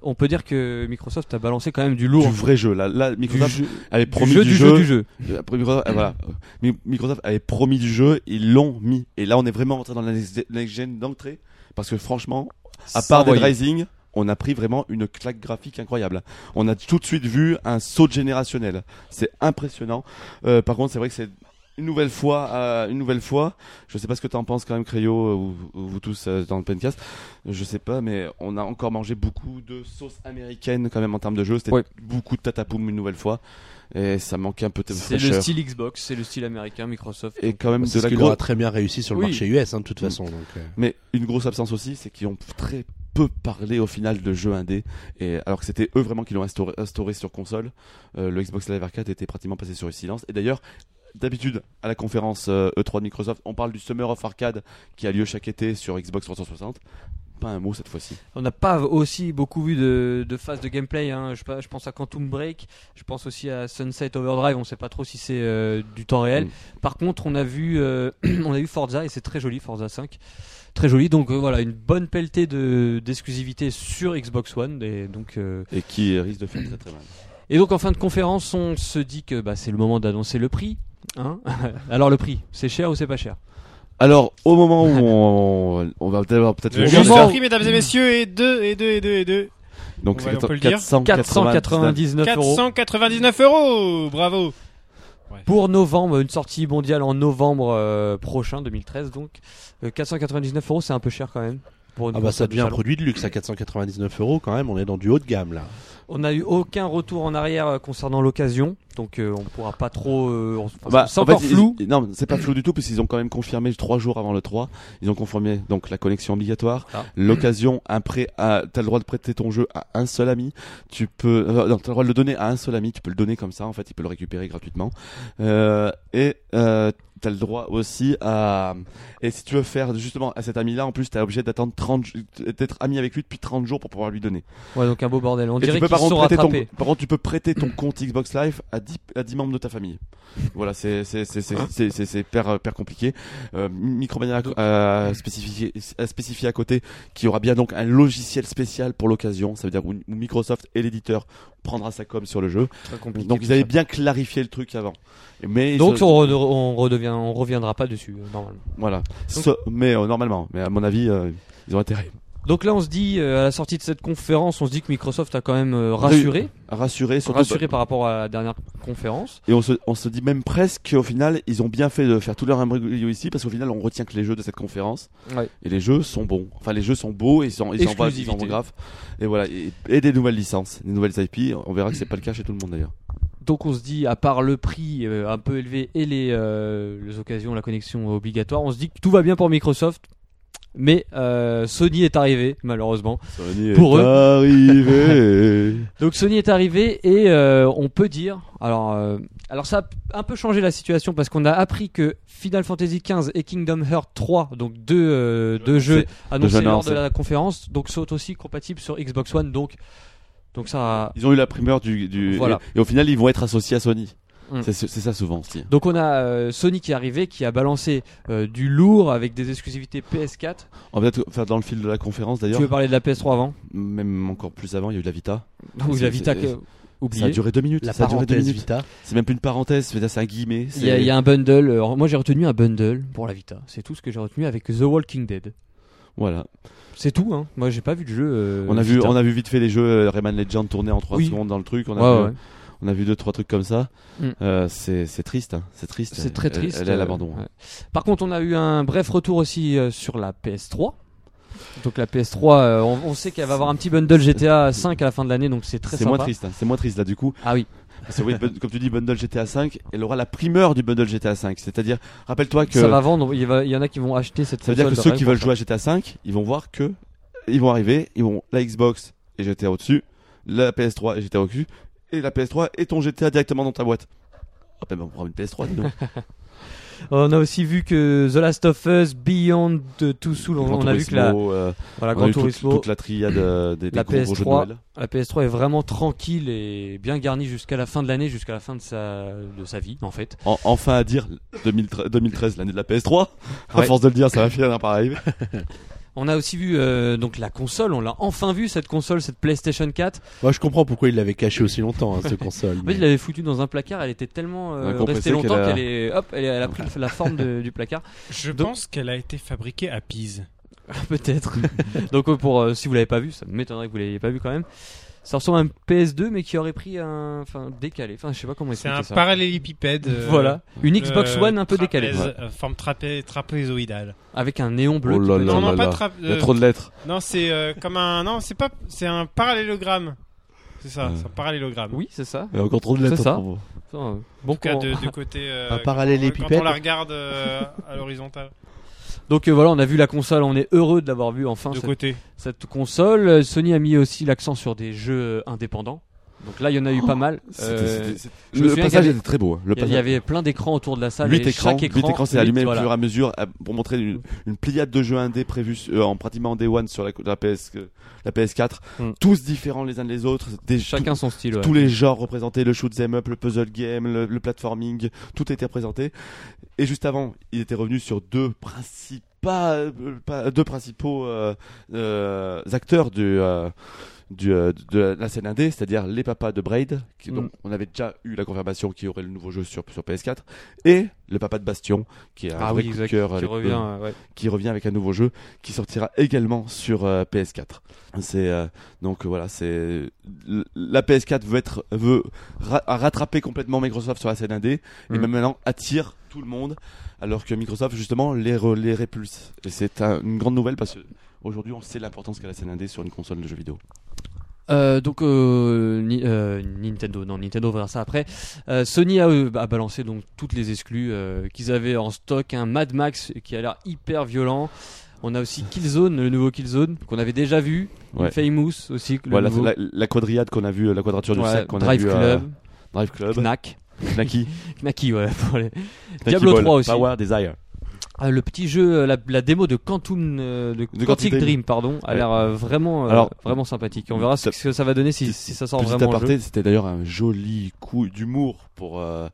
On peut dire que Microsoft a balancé quand même du lourd. Du vrai jeu. Là, là Microsoft jeu, avait du promis jeu, du, du jeu, du jeu. Euh, Microsoft, euh, voilà. Euh, Mi- Microsoft avait promis du jeu, ils l'ont mis. Et là, on est vraiment rentré dans la next next gen d'entrée. Parce que franchement, à part Dead. Rising, on a pris vraiment une claque graphique incroyable. On a tout de suite vu un saut générationnel. C'est impressionnant. Euh, par contre, c'est vrai que c'est une nouvelle fois, euh, une nouvelle fois. Je sais pas ce que tu en penses quand même, Créo, euh, ou, ou vous tous euh, dans le Pencast. Je sais pas, mais on a encore mangé beaucoup de sauce américaine quand même en termes de jeu. C'était Ouais. beaucoup de tatapoum une nouvelle fois. Et ça manquait un peu de C'est le style Xbox, c'est le style américain, Microsoft. Et quand même C'est de ce la grosse très bien réussi sur le Oui. marché US, hein, de toute Mm. façon. Donc, euh. Mais une grosse absence aussi, c'est qu'ils ont très peu parlé au final de jeux indés. Et alors que c'était eux vraiment qui l'ont instauré, instauré sur console. Euh, le Xbox Live Arcade était pratiquement passé sur le silence. Et d'ailleurs, d'habitude, à la conférence euh, E3 de Microsoft, on parle du Summer of Arcade qui a lieu chaque été sur Xbox 360. Pas un mot cette fois-ci. On n'a pas aussi beaucoup vu de, de phases de gameplay. Hein. Je, pense à Quantum Break, je pense aussi à Sunset Overdrive. On sait pas trop si c'est euh, du temps réel. Mm. Par contre, on a vu, euh, on a vu Forza et c'est très joli, Forza 5, très joli. Donc euh, voilà, une bonne pelletée de d'exclusivité sur Xbox One. Et donc, Et qui risque de faire très très mal. et donc en fin de conférence, on se dit que bah, c'est le moment d'annoncer le prix. Hein Alors le prix, c'est cher ou c'est pas cher? Alors, au moment où on, on va d'abord peut-être Le moment- prix, mesdames et messieurs, et 2, et 2, et 2, et 2. Donc, c'est on peut le dire. 499. 499 euros 499 euros Bravo pour novembre, une sortie mondiale en novembre euh, prochain, 2013 donc. Euh, 499 euros, c'est un peu cher quand même. Pour Ah bah ça devient un produit de luxe à 499 euros quand même, on est dans du haut de gamme là. On n'a eu aucun retour en arrière euh, concernant l'occasion, donc euh, on pourra pas trop. euh, on- Bah, c'est en encore fait, flou. ils- non, c'est pas flou du tout, parce qu'ils ont quand même confirmé trois jours avant le 3. Ils ont confirmé donc la connexion obligatoire, Ah. l'occasion, un prêt à, t'as le droit de prêter ton jeu à un seul ami. Tu peux, euh, non, t'as le droit de le donner à un seul ami. Tu peux le donner comme ça, en fait, il peut le récupérer gratuitement. Euh, et euh, t'as le droit aussi à, et si tu veux faire justement à cet ami-là, en plus, t'es obligé d'attendre 30, j- d'être ami avec lui depuis 30 jours pour pouvoir lui donner. Ouais, donc un beau bordel. On Et dirait qu'ils par sont contre, prêter ton, rattrapés. par contre, tu peux prêter ton compte Xbox Live à 10, à 10 membres de ta famille. Voilà, c'est, c'est, c'est, c'est, c'est, c'est, c'est hyper, hyper compliqué. Euh, Micromania a spécifié, a spécifié à côté qu'il y aura bien donc un logiciel spécial pour l'occasion. Ça veut dire où Microsoft et l'éditeur prendra sa com sur le jeu. Très compliqué, Donc ils avaient ça. bien clarifié le truc avant. Mais Donc on, re- on redevient, on reviendra pas dessus euh, normalement. voilà. So- mais euh, normalement, mais à mon avis, euh, ils ont intérêt. Donc là, on se dit euh, à la sortie de cette conférence, on se dit que Microsoft a quand même euh, rassuré, surtout rassuré par rapport à la dernière conférence. Et on se, on se dit même presque qu'au final, ils ont bien fait de faire tout leur imbroglio ici, parce qu'au final, on retient que les jeux de cette conférence. Ouais. Et les jeux sont bons. Enfin, les jeux sont beaux, et ils sont, ils sont, ils Exclusivité. graves. Et voilà. Et, et des nouvelles licences, des nouvelles IP. On verra que c'est pas le cas chez tout le monde d'ailleurs. Donc on se dit, à part le prix euh, un peu élevé et les, euh, les occasions, la connexion obligatoire, on se dit que tout va bien pour Microsoft. Mais euh, Sony est arrivé, malheureusement. Sony Pour est eux. arrivé. Donc Sony est arrivé et euh, on peut dire, alors, euh, alors ça a un peu changé la situation parce qu'on a appris que Final Fantasy XV et Kingdom Hearts 3, donc deux, deux jeux annoncés lors de la conférence, donc sont aussi compatibles sur Xbox One. Donc, donc ça, Ils ont eu la primeur du, du Voilà. et, et au final, ils vont être associés à Sony. Mm. C'est, ça souvent aussi. donc on a euh, Sony qui est arrivé, qui a balancé euh, du lourd avec des exclusivités PS4. On va peut-être faire dans le fil de la conférence d'ailleurs. Tu veux parler de la PS3 avant? Même encore plus avant, il y a eu la Vita. Ou la Vita que- Ça a oublié. duré deux minutes. La ça a duré deux minutes. Vita. C'est même plus une parenthèse, c'est c'est un guillemet. Il y, a, y un bundle. euh, moi j'ai retenu un bundle pour la Vita. C'est tout ce que j'ai retenu avec The Walking Dead. Voilà. C'est tout, hein. Moi, j'ai pas vu de jeu. euh, On a vu, on a vu vite fait les jeux Rayman Legend tourner en 3 Oui. secondes dans le truc. On a, Ouais, vu, ouais. On a vu deux trois trucs comme ça. Mm. Euh, c'est c'est triste, hein. c'est triste. C'est très triste. Elle, est à euh, l'abandon. ouais. Par contre, on a eu un bref retour aussi euh, sur la PS3. Donc la PS3, euh, on, on sait qu'elle va avoir un petit bundle GTA 5 à la fin de l'année, donc c'est très C'est sympa. moins triste, hein. c'est moins triste là du coup. Ah oui, Parce que oui, bun- comme tu dis, bundle GTA 5, elle aura la primeur du bundle GTA 5. C'est-à-dire, rappelle-toi que ça va vendre. Il, va- il y en a qui vont acheter cette. ça veut dire que ceux qui veulent jouer à GTA 5, ils vont voir que ils vont arriver, ils vont la Xbox et GTA au-dessus, la PS3 et GTA au-dessus, et la PS3 et ton GTA directement dans ta boîte. Hop, ben on prend une PS3, dis donc. On a aussi vu que The Last of Us, Beyond Two Souls, on, a vu que la, euh, voilà, on a Gran eu toute, Turismo, toute la triade euh, des, des La gros, gros jeux de PS3. Noël. la PS3 est vraiment tranquille et bien garnie jusqu'à la fin de l'année, jusqu'à la fin de sa, de sa vie en fait. En- enfin à dire 2013, 2013 l'année de la PS3. À force de le dire, ça va finir par arriver. On a aussi vu euh, donc la console, on l'a enfin vu cette console, cette PlayStation 4. Moi je comprends pourquoi il l'avait caché aussi longtemps hein, cette console. En fait, il l'avait foutu dans un placard, elle était tellement euh, restée longtemps qu'elle a- est hop, elle, elle a pris la forme de- du placard. Je Donc- pense qu'elle a été fabriquée à Pise. Peut-être. donc euh, pour euh, si vous l'avez pas vu, ça m'étonnerait que vous l'ayez pas vu quand même. Ça ressemble à un PS2 mais qui aurait pris un enfin décalé. Enfin, je sais pas comment C'est un ça. parallélépipède. euh, Voilà, une Xbox euh, One un peu décalée euh, forme trapé- trapézoïdale. avec un néon bleu. Oh là là non, là non, pas Il y a trop de lettres. Non, c'est euh, comme un. Non, c'est pas. C'est un parallélogramme. C'est ça, Euh. c'est un parallélogramme. Oui, c'est ça. Il y a encore trop de lettres. C'est ça. pour vous. Enfin, En bon tout cas, courant. de, de côté. euh, Un quand- parallélépipède. Quand on la regarde euh, à l'horizontale. Donc euh, voilà, on a vu la console, on est heureux de l'avoir vu enfin De cette, côté. cette console. Euh, Sony a mis aussi l'accent sur des jeux euh, indépendants. Donc là, il y en a eu pas mal. C'était- Euh, Le passage avait- était très beau. hein. Le Il y il avait plein d'écrans autour de la salle. 8 et écrans, chaque écran, 8 écrans c'est allumé voilà. au fur et à mesure euh, pour montrer une, une pliade de jeux indés prévus euh, en pratiquement en Day One sur la, la, PS, euh, la PS4. Hmm. Tous différents les uns des autres. Des, Chacun son style. tous- ouais. tous les genres représentés, le shoot 'em up, le puzzle game, le, le platforming, tout était représenté. Et juste avant, il était revenu sur deux principaux, pas- deux principaux euh, euh, acteurs du, euh, du, euh, de la scène indé, c'est-à-dire les papas de Braid, qui, Mm. dont on avait déjà eu la confirmation qu'il y aurait le nouveau jeu sur, sur PS4, et le papa de Bastion, qui est un Ah vrai oui, coup de exact. cœur, Qui avec- revient, euh, ouais. qui revient avec un nouveau jeu qui sortira également sur euh, PS4. C'est euh, donc voilà, c'est la PS4 veut être veut ra- rattraper complètement Microsoft sur la scène indé et Mm. même maintenant attire tout le monde alors que Microsoft justement les les répulse. Et c'est un- une grande nouvelle parce que aujourd'hui on sait l'importance qu'a la scène indé sur une console de jeux vidéo. Euh, donc euh, Ni- euh, Nintendo, non Nintendo on verra ça après. Sony a, a balancé donc toutes les exclus qu'ils avaient en stock, un Mad Max qui a l'air hyper violent. On a aussi Killzone, le nouveau Killzone qu'on avait déjà vu, Ouais. Famous aussi, le Voilà, nouveau. la, la quadriade qu'on a vu, la quadrature du Ouais, cercle qu'on a Drive vu Club, Drive Club, Knack, Knacky, Knacky ouais. pour les- Knacky Diablo Ball, 3 aussi. Power Desire. Ah, le petit jeu, euh, la, la démo de Quantum, euh, de, Quantic Quantic Dream. Dream, pardon, a Ouais. l'air euh, vraiment, euh, Alors, vraiment sympathique. On verra ce que ça va donner si, si ça sort vraiment. c'était d'ailleurs un joli coup d'humour pour euh,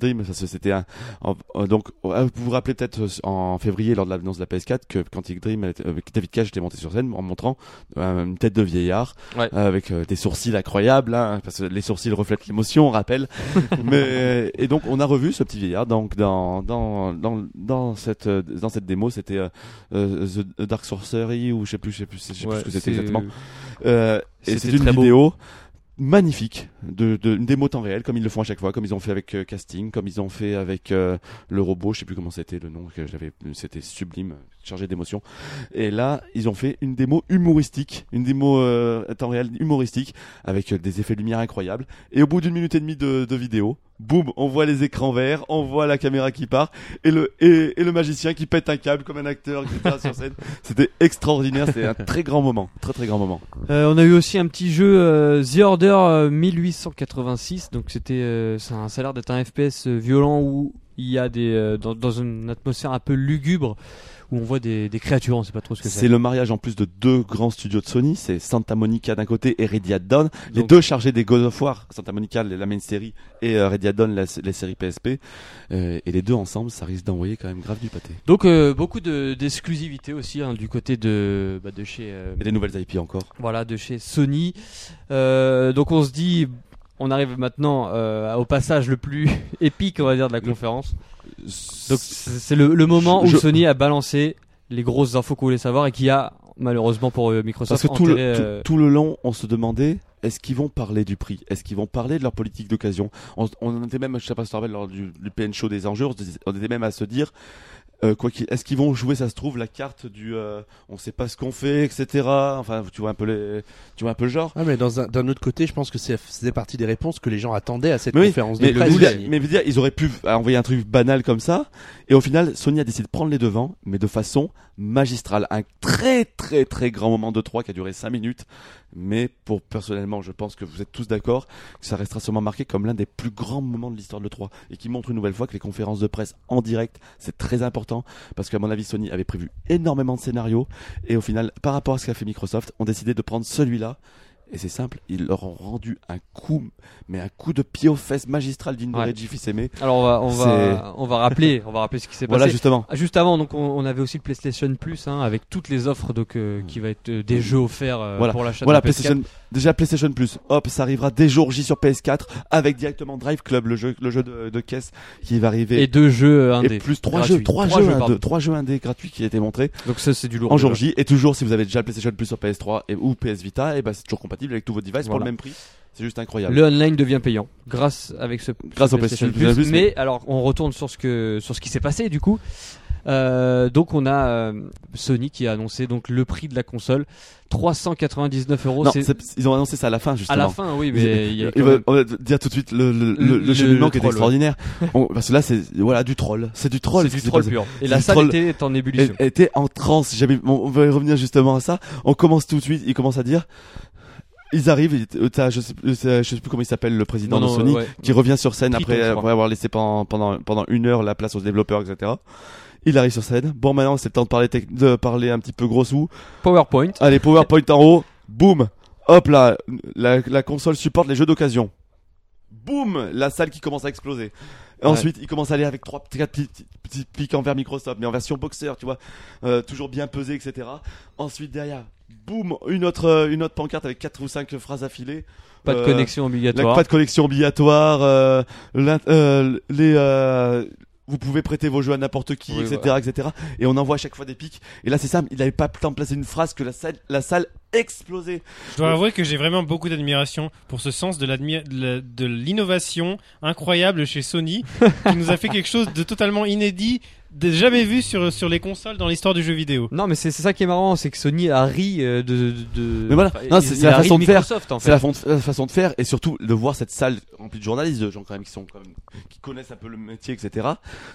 Dream. parce que C'était un, en- en- donc euh, vous vous rappelez peut-être euh, en février lors de l'annonce de la PS4 que Quantic Dream avec David Cage était monté sur scène en montrant euh, une tête de vieillard Ouais. euh, avec euh, des sourcils incroyables hein, parce que les sourcils reflètent l'émotion, on rappelle. Mais et donc on a revu ce petit vieillard donc dans dans dans dans cette euh, dans cette démo c'était euh, euh, The Dark Sorcery ou je sais plus je sais plus je sais plus ce que c'était exactement. Euh, et c'est une beau. Magnifique de, de une démo temps réel comme ils le font à chaque fois comme ils ont fait avec euh, casting comme ils ont fait avec euh, le robot je sais plus comment c'était le nom que j'avais c'était sublime chargé d'émotion et là ils ont fait une démo humoristique une démo euh, temps réel humoristique avec euh, des effets de lumière incroyables. Et au bout d'une minute et demie de, de vidéo boum on voit les écrans verts on voit la caméra qui part et le et, et le magicien qui pète un câble comme un acteur etc sur scène. C'était extraordinaire c'était un très grand moment très très grand moment. Euh, on a eu aussi un petit jeu euh, The Order euh, 1886. Donc c'était, euh, ça, a- ça a l'air d'être un FPS euh, violent où il y a des euh, dans, dans une atmosphère un peu lugubre où on voit des, des créatures. On sait pas trop ce que C'est c'est. le mariage en plus de deux grands studios de Sony, c'est Santa Monica d'un côté et Ready at Dawn, les Donc- deux chargés des God of War, Santa Monica la main série et euh, Ready at Dawn la, les séries PSP, Euh, et les deux ensemble, ça risque d'envoyer quand même grave du pâté. Donc euh, beaucoup de d'exclusivité aussi hein, du côté de bah, de chez euh, Et des nouvelles IP encore. voilà de chez Sony. Donc on se dit. On arrive maintenant euh, au passage le plus épique, on va dire, de la conférence. Donc c'est le, le moment où Je- Sony a balancé les grosses infos qu'on voulait savoir et qui a malheureusement pour euh, Microsoft Parce que tout le, enterré, euh, tout le long, on se demandait est-ce qu'ils vont parler du prix? Est-ce qu'ils vont parler de leur politique d'occasion? On, on était même, je sais pas si tu te rappelles, lors du, du PN Show des enjeux, on, se disait- on était même à se dire euh, quoi qu'il- est-ce qu'ils vont jouer, ça se trouve, la carte du euh, on sait pas ce qu'on fait, etc. Enfin, tu vois un peu les, tu vois un peu le genre. Ah, mais dans un- d'un autre côté, je pense que c'est faisait partie des réponses que les gens attendaient à cette Mais oui, conférence de Mais, presse. mais veux dire, ils auraient pu envoyer un truc banal comme ça, et au final, Sony a décidé de prendre les devants, mais de façon magistrale. Un très très très grand moment de 3 qui a duré 5 minutes, mais pour personnellement, je pense que vous êtes tous d'accord, que ça restera sûrement marqué comme l'un des plus grands moments de l'histoire de l'E3, et qui montre une nouvelle fois que les conférences de presse en direct, c'est très important, parce qu'à mon avis, Sony avait prévu énormément de scénarios, et au final, par rapport à ce qu'a fait Microsoft, ont décidé de prendre celui-là, et c'est simple, ils leur ont rendu un coup, mais un coup de pied aux fesses magistral digne de Ouais. Reggie Fils-Aimé. Alors on va on va on va rappeler on va rappeler ce qui s'est Voilà, passé. justement. Ah, Juste avant, donc on, on avait aussi le PlayStation Plus hein, avec toutes les offres donc euh, qui va être euh, des jeux offerts euh, Voilà. pour l'achat Voilà, de la PS4. PlayStation, déjà PlayStation Plus. Hop, ça arrivera dès jour J sur PS4 avec directement Drive Club, le jeu, le jeu de, de caisse qui va arriver. et deux jeux Et indés. plus trois jeux, trois, Trois jeux, indés- trois jeux indés gratuits qui a été montrés Donc ça c'est du lourd. en jour J. Et toujours, si vous avez déjà le PlayStation Plus sur PS3 et, ou PS Vita, et ben c'est toujours compatible avec tous vos devices pour Voilà. le même prix. C'est juste incroyable. Le online devient payant grâce avec ce Grâce ce au PlayStation Plus, mais, alors on retourne sur ce que sur ce qui s'est passé du coup. Euh, donc on a euh, Sony qui a annoncé donc le prix de la console 399 euros. non, C'est c'est- ils ont annoncé ça à la fin à justement. la fin oui mais il y a quand même- on va dire tout de suite le, le, le, Le- cheminement qui est extraordinaire. On- parce que là, c'est voilà du troll. C'est du troll. c'est ce du troll pur. Et la salle troll. était en ébullition. elle était en transe. J'avais, on, on va y revenir justement à ça. On commence tout de suite. Il commence à dire. Ils arrivent. t'as- je sais, plus- je sais plus comment il s'appelle le président Non, de Sony, ouais. qui revient sur scène Triton, après, avoir laissé pendant, pendant pendant une heure la place aux développeurs, etc. Il arrive sur scène. Bon, maintenant c'est le temps de parler tec- de parler un petit peu gros sous. PowerPoint. Allez, PowerPoint en haut. Boum. Hop là, la, la console supporte les jeux d'occasion. Boum, la salle qui commence à exploser. Ouais. Ensuite, il commence à aller avec trois petits, quatre petits, petits pics envers Microsoft, mais en version boxer, tu vois, euh, toujours bien pesé, etc. Ensuite, derrière, boum, une autre, une autre pancarte avec quatre ou cinq phrases affilées. Pas de Euh, connexion la- obligatoire. pas de collection obligatoire. euh, l'in- euh, les, euh, vous pouvez prêter vos jeux à n'importe qui, Oui, etc., voilà. etc. Et on envoie à chaque fois des pics. Et là, c'est ça. Il n'avait pas le temps de placer une phrase que la salle, la salle explosait. Je dois avouer que j'ai vraiment beaucoup d'admiration pour ce sens de l'innovation incroyable chez Sony, qui nous a fait quelque chose de totalement inédit, jamais vu sur, sur les consoles dans l'histoire du jeu vidéo. Non, mais c'est c'est ça qui est marrant, c'est que Sony a ri euh, de. de, de- Mais voilà. c'est- la façon de faire. Microsoft, en C'est fait. la, façon de faire et surtout de voir cette salle remplie de journalistes, de gens quand même qui sont quand même, qui connaissent un peu le métier, etc.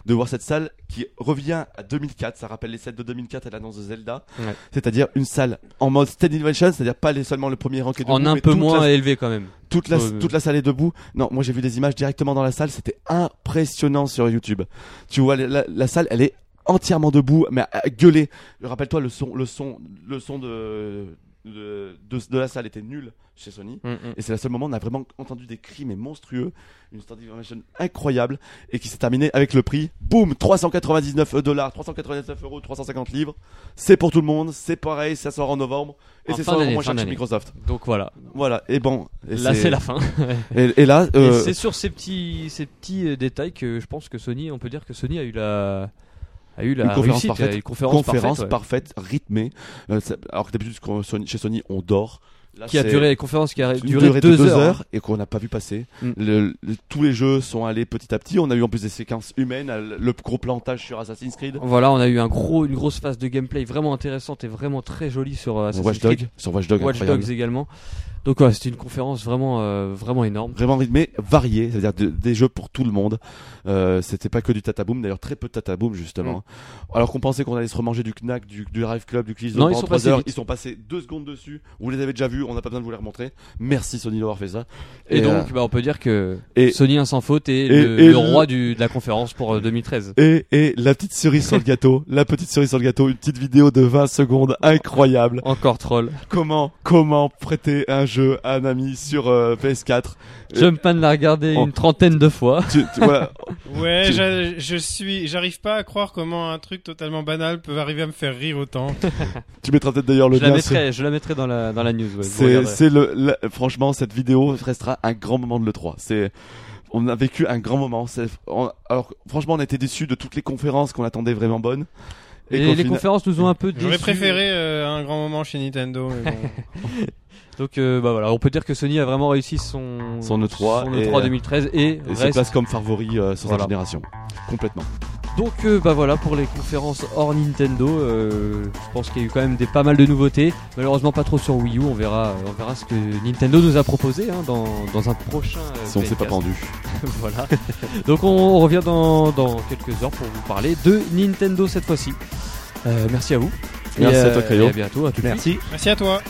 De voir cette salle qui revient à 2004. Ça rappelle les sets de 2004 à l'annonce de Zelda. Ouais. C'est-à-dire une salle en mode standing ovation, c'est-à-dire pas les, seulement le premier rang qui est En un peu moins la- élevé quand même. Toute la, toute la salle est debout. Non, moi j'ai vu des images directement dans la salle, c'était impressionnant sur YouTube. Tu vois, la, la salle, elle est entièrement debout, mais à, à gueuler. Rappelle-toi, le son, le son, le son de, de, de, de la salle était nul chez Sony. Mm, mm. Et c'est le seul moment où on a vraiment entendu des cris mais monstrueux, une standing ovation incroyable et qui s'est terminé avec le prix, boum, 399 dollars, 399 euros, 350 livres. C'est pour tout le monde, c'est pareil, ça sort en novembre et c'est d'année, moins cher chez. Microsoft. Donc voilà. Voilà. Et bon, et Là, c'est la fin. Et, et là, euh, c'est sur ces petits, ces petits euh, détails que je pense que Sony, on peut dire que Sony a eu la, a eu la Une conférence réussite, parfaite. a eu une conférence, conférence parfaite, ouais. parfaite, rythmée. Euh, ça- alors que d'habitude, chez Sony, on dort. Là, qui a duré, la conférence qui a duré deux, de deux heures. heures et qu'on n'a pas vu passer. Mm. Le- le- tous les jeux sont allés petit à petit. On a eu en plus des séquences humaines, euh, le gros plantage sur Assassin's Creed, Voilà, on a eu un gros, une grosse phase de gameplay vraiment intéressante et vraiment très jolie sur euh, Assassin's Watch Creed. Dog, sur Watch Dog, Watch incroyable. Dogs également. Donc ouais, c'était une conférence vraiment, euh, vraiment énorme. Vraiment rythmé, varié, c'est-à-dire de- des jeux pour tout le monde. Euh, C'était pas que du tataboom, d'ailleurs très peu de tataboom justement. Alors qu'on pensait qu'on allait se remanger du Knack, du, du Drive Club, du Quiz Non, ils pendant sont trois passés heures. vite. Ils sont passés deux secondes dessus. Vous les avez déjà vus, on n'a pas besoin de vous les remontrer. Merci Sony d'avoir fait ça. Et, donc, euh, bah, on peut dire que et- Sony un sans faute est et- le, roi du, de la conférence pour euh, 2013. Et, et la petite cerise sur le gâteau, la petite cerise sur le gâteau, une petite vidéo de 20 secondes incroyable. Encore troll. Comment, comment prêter un jeu à un ami sur euh, PS4 Jumpman l'a regardé Oh. une trentaine de fois. tu, tu vois, Ouais, Tu- je suis, j'arrive pas à croire comment un truc totalement banal peut arriver à me faire rire autant. tu mettras peut-être d'ailleurs le Je la lien. mettrai, je la mettrai dans la, dans la news. ouais, C'est, le, la- franchement, cette vidéo restera un grand moment de l'E3. C'est, on a vécu un grand moment. On- alors, franchement, on a été déçus de toutes les conférences qu'on attendait vraiment bonnes. Et les final- conférences nous ont un peu J'aurais déçus. préféré euh, un grand moment chez Nintendo. Mais bon. Donc euh, bah voilà, on peut dire que Sony a vraiment réussi son Son E3 son et, E3 euh, 2013 et, Et se reste- place comme favori euh, sur Voilà. sa génération. Complètement. Donc euh, bah voilà pour les conférences hors Nintendo, euh, je pense qu'il y a eu quand même des pas mal de nouveautés. Malheureusement pas trop sur Wii U, on verra on verra ce que Nintendo nous a proposé hein, dans, dans un prochain euh, Si on s'est pas pendu. voilà. Donc on revient dans, dans quelques heures pour vous parler de Nintendo cette fois-ci. Euh, merci à vous. Merci Et, à toi, Caillot. et à bientôt, à tout. Merci. Merci à toi.